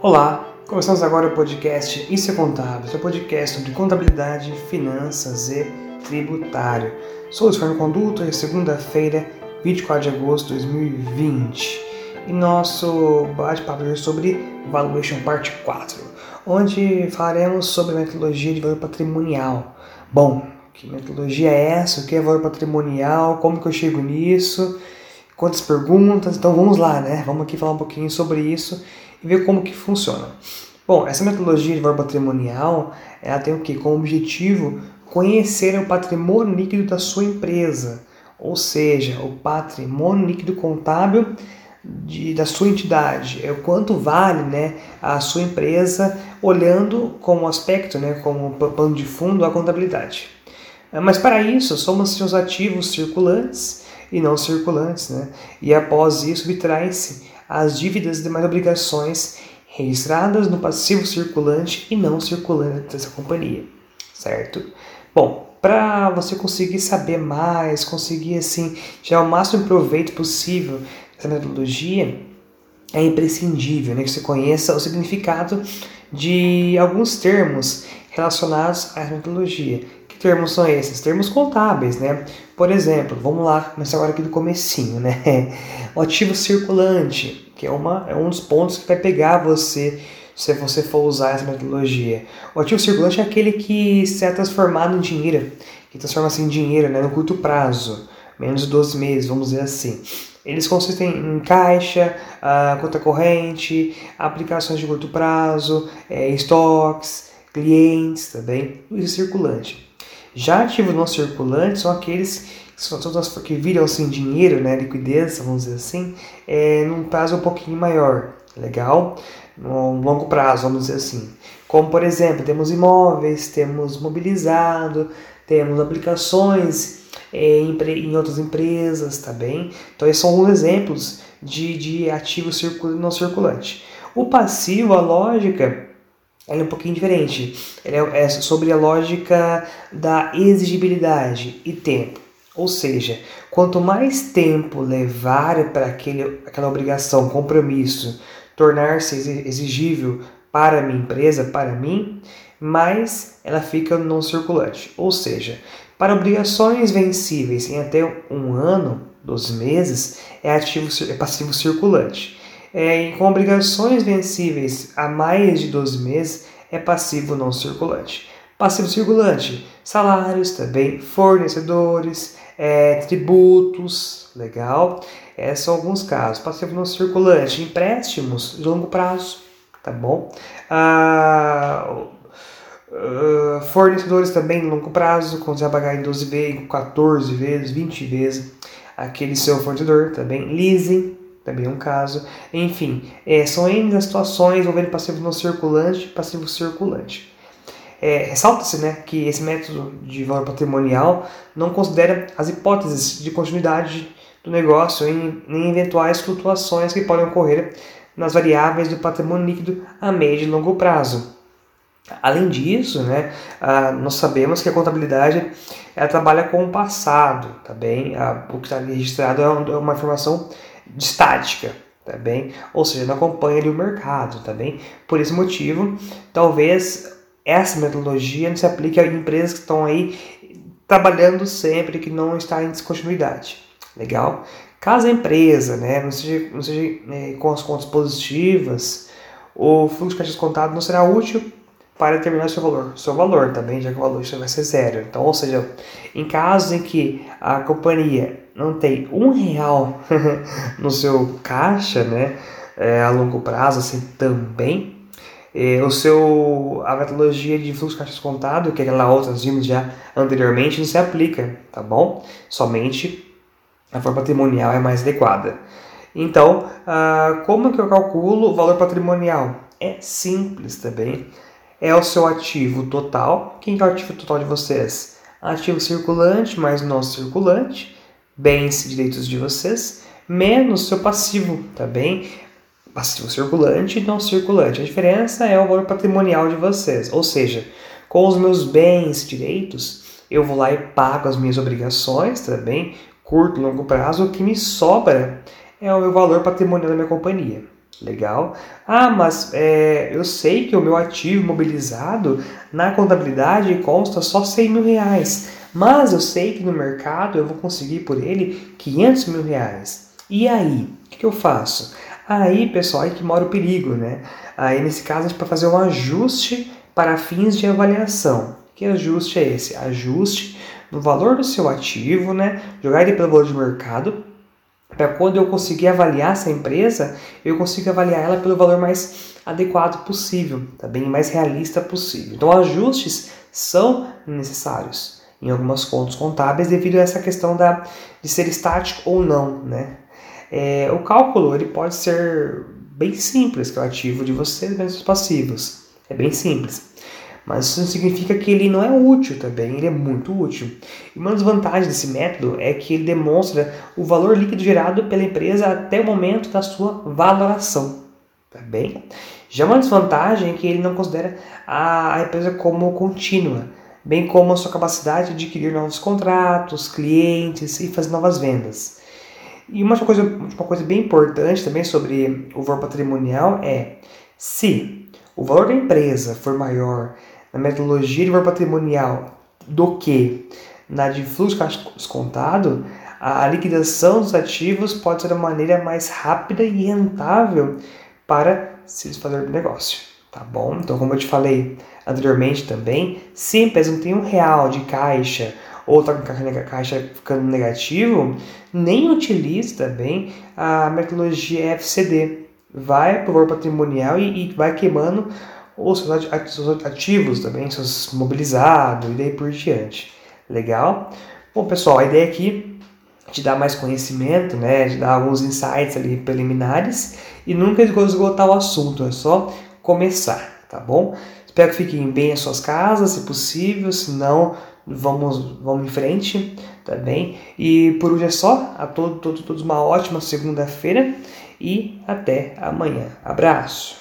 Olá, começamos agora o podcast Isso é Contábil, seu podcast sobre contabilidade, finanças e tributário. Sou o Luciano Conduto é segunda-feira, 24 de agosto de 2020. E nosso bate-papo é sobre Valuation Parte 4, onde falaremos sobre a metodologia de valor patrimonial. Bom, que metodologia é essa? O que é valor patrimonial? Como que eu chego nisso? Quantas perguntas? Então vamos lá, né? Vamos aqui falar um pouquinho sobre isso e ver como que funciona. Bom, essa metodologia de valor patrimonial, ela tem o que? Como objetivo conhecer o patrimônio líquido da sua empresa, ou seja, o patrimônio líquido contábil de, da sua entidade, é o quanto vale né, a sua empresa olhando como aspecto, né, como pano de fundo, a contabilidade. Mas para isso, somos seus ativos circulantes e não circulantes, né? e após isso subtrai-se as dívidas e demais obrigações registradas no passivo circulante e não circulante dessa companhia, certo? Bom, para você conseguir saber mais, conseguir assim tirar o máximo proveito possível dessa metodologia, é imprescindível né, que você conheça o significado de alguns termos relacionados à metodologia. Termos são esses? Termos contábeis, né? Por exemplo, vamos lá, começar agora aqui do comecinho, né? O ativo circulante, que é, uma, é um dos pontos que vai pegar você se você for usar essa metodologia. O ativo circulante é aquele que se é transformado em dinheiro, que transforma-se em dinheiro né, no curto prazo, menos de 12 meses, vamos dizer assim. Eles consistem em caixa, uh, conta corrente, aplicações de curto prazo, é, estoques, clientes também, isso circulante. Já ativos não circulantes são aqueles que, que viram-se em dinheiro, né, liquidez, vamos dizer assim, é, num prazo um pouquinho maior, legal? No longo prazo, vamos dizer assim. Como, por exemplo, temos imóveis, temos mobilizado, temos aplicações é, em, em outras empresas, tá bem? Então, esses são alguns exemplos de, de ativo circul não circulante. O passivo, a lógica ela é um pouquinho diferente. Ela é, é sobre a lógica da exigibilidade e tempo. Ou seja, quanto mais tempo levar para aquela obrigação, compromisso, tornar-se exigível para a minha empresa, para mim, mais ela fica não circulante. Ou seja, para obrigações vencíveis em até um ano, 12 meses, é, ativo, é passivo circulante. É, com obrigações vencíveis a mais de 12 meses, é passivo não circulante. Passivo circulante, salários também, fornecedores, é, tributos, legal? Esses são alguns casos. Passivo não circulante, empréstimos de longo prazo, tá bom? Ah, Uh, fornecedores também longo prazo, quando você vai pagar em 12 vezes, 14 vezes, 20 vezes aquele seu fornecedor também. Leasing, também é um caso. Enfim, é, são N as situações envolvendo passivo não circulante e passivo circulante. É, Ressalta-se né, que esse método de valor patrimonial não considera as hipóteses de continuidade do negócio em, eventuais flutuações que podem ocorrer nas variáveis do patrimônio líquido a médio e longo prazo. Além disso, né, nós sabemos que a contabilidade ela trabalha com o passado, tá bem? o que está registrado é, é uma informação estática, tá bem? Ou seja, não acompanha ali o mercado, tá bem? Por esse motivo, talvez essa metodologia não se aplique a empresas que estão aí trabalhando sempre que não está em descontinuidade. Legal? Caso a empresa né, não seja, não seja né, com as contas positivas, o fluxo de caixa descontado não será útil para determinar seu valor, seu valor também, já que o valor vai ser zero. Então, ou seja, em casos em que a companhia não tem um real no seu caixa, né, é, a longo prazo, assim, também, é, o seu, a metodologia de fluxo de caixa descontado, que é aquela outra vimos já anteriormente, não se aplica, tá bom? Somente a forma patrimonial é mais adequada. Então, ah, como que eu calculo o valor patrimonial? É simples também é o seu ativo total. Quem é o ativo total de vocês? Ativo circulante mais não circulante, bens e direitos de vocês, menos seu passivo, tá bem? Passivo circulante e não circulante. A diferença é o valor patrimonial de vocês, ou seja, com os meus bens e direitos, eu vou lá e pago as minhas obrigações, tá bem? Curto longo prazo, o que me sobra é o meu valor patrimonial da minha companhia. Legal. Ah, mas é, eu sei que o meu ativo imobilizado na contabilidade consta só 100 mil reais. Mas eu sei que no mercado eu vou conseguir por ele 500 mil reais. E aí? O que, eu faço? Aí, pessoal, aí que mora o perigo, né? Aí, nesse caso, a gente pode fazer um ajuste para fins de avaliação. Que ajuste é esse? Ajuste no valor do seu ativo, né? Jogar ele pelo valor de mercado para quando eu conseguir avaliar essa empresa, eu consigo avaliar ela pelo valor mais adequado possível, tá bem mais realista possível. Então, ajustes são necessários em algumas contas contábeis devido a essa questão da, de ser estático ou não, né? É, o cálculo ele pode ser bem simples, que é o ativo de você menos os passivos. É bem simples. Mas isso significa que ele não é útil também, ele é muito útil. E uma das vantagens desse método é que ele demonstra o valor líquido gerado pela empresa até o momento da sua valoração. Tá bem? Já uma desvantagem é que ele não considera a empresa como contínua, bem como a sua capacidade de adquirir novos contratos, clientes e fazer novas vendas. E uma coisa, uma coisa bem importante também sobre o valor patrimonial é se o valor da empresa for maior na metodologia de valor patrimonial do que na de fluxo descontado, a liquidação dos ativos pode ser uma maneira mais rápida e rentável para se fazer o negócio, tá bom? Então, como eu te falei anteriormente também, se a empresa não tem um real de caixa ou está com a caixa ficando negativo, nem utilize também a metodologia FCD. Vai para o valor patrimonial e, e vai queimando ou seus ativos também, seus mobilizados e daí por diante. Legal? Bom, pessoal, a ideia aqui é te dar mais conhecimento, né, de dar alguns insights ali preliminares e nunca esgotar o assunto, é só começar, tá bom? Espero que fiquem bem as suas casas, se possível, se não, vamos, vamos em frente, tá bem? E por hoje é só, a todos, todos, todos uma ótima segunda-feira e até amanhã. Abraço!